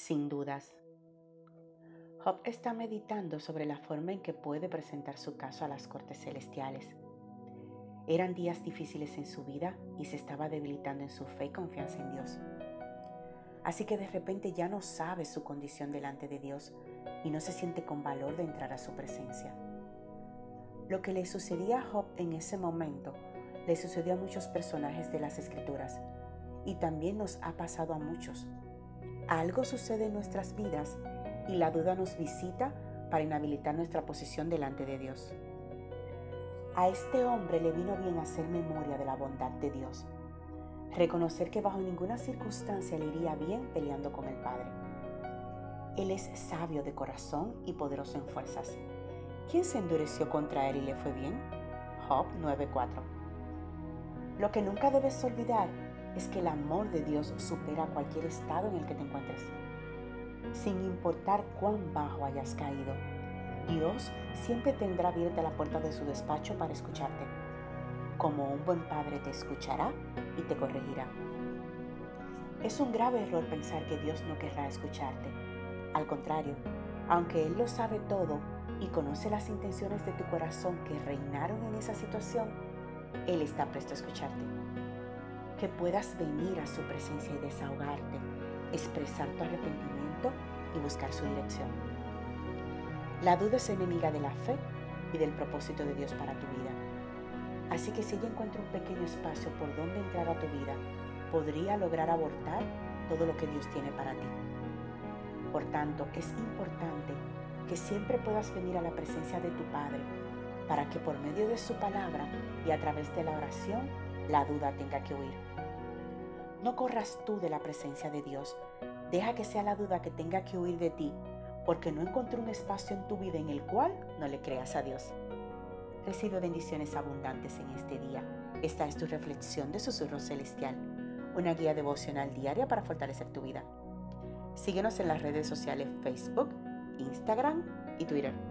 sin dudas. Job está meditando sobre la forma en que puede presentar su caso a las cortes celestiales. Eran días difíciles en su vida y se estaba debilitando en su fe y confianza en Dios. Así que de repente ya no sabe su condición delante de Dios y no se siente con valor de entrar a su presencia. Lo que le sucedía a Job en ese momento le sucedió a muchos personajes de las escrituras y también nos ha pasado a muchos. Algo sucede en nuestras vidas y la duda nos visita para inhabilitar nuestra posición delante de Dios. A este hombre le vino bien hacer memoria de la bondad de Dios, reconocer que bajo ninguna circunstancia le iría bien peleando con el Padre. Él es sabio de corazón y poderoso en fuerzas. ¿Quién se endureció contra él y le fue bien? Job 9:4. Lo que nunca debes olvidar es que el amor de Dios supera cualquier estado en el que te encuentres. Sin importar cuán bajo hayas caído, Dios siempre tendrá abierta la puerta de su despacho para escucharte. Como un buen padre te escuchará y te corregirá. Es un grave error pensar que Dios no querrá escucharte. Al contrario, aunque Él lo sabe todo y conoce las intenciones de tu corazón que reinaron en esa situación, Él está presto a escucharte. Que puedas venir a su presencia y desahogarte, expresar tu arrepentimiento y buscar su dirección. La duda es enemiga de la fe y del propósito de Dios para tu vida. Así que si ella encuentra un pequeño espacio por donde entrar a tu vida, podría lograr abortar todo lo que Dios tiene para ti. Por tanto, es importante que siempre puedas venir a la presencia de tu Padre para que por medio de su palabra y a través de la oración la duda tenga que huir. No corras tú de la presencia de Dios. Deja que sea la duda que tenga que huir de ti porque no encontró un espacio en tu vida en el cual no le creas a Dios. Recibe bendiciones abundantes en este día. Esta es tu reflexión de Susurro Celestial, una guía devocional diaria para fortalecer tu vida. Síguenos en las redes sociales Facebook, Instagram y Twitter.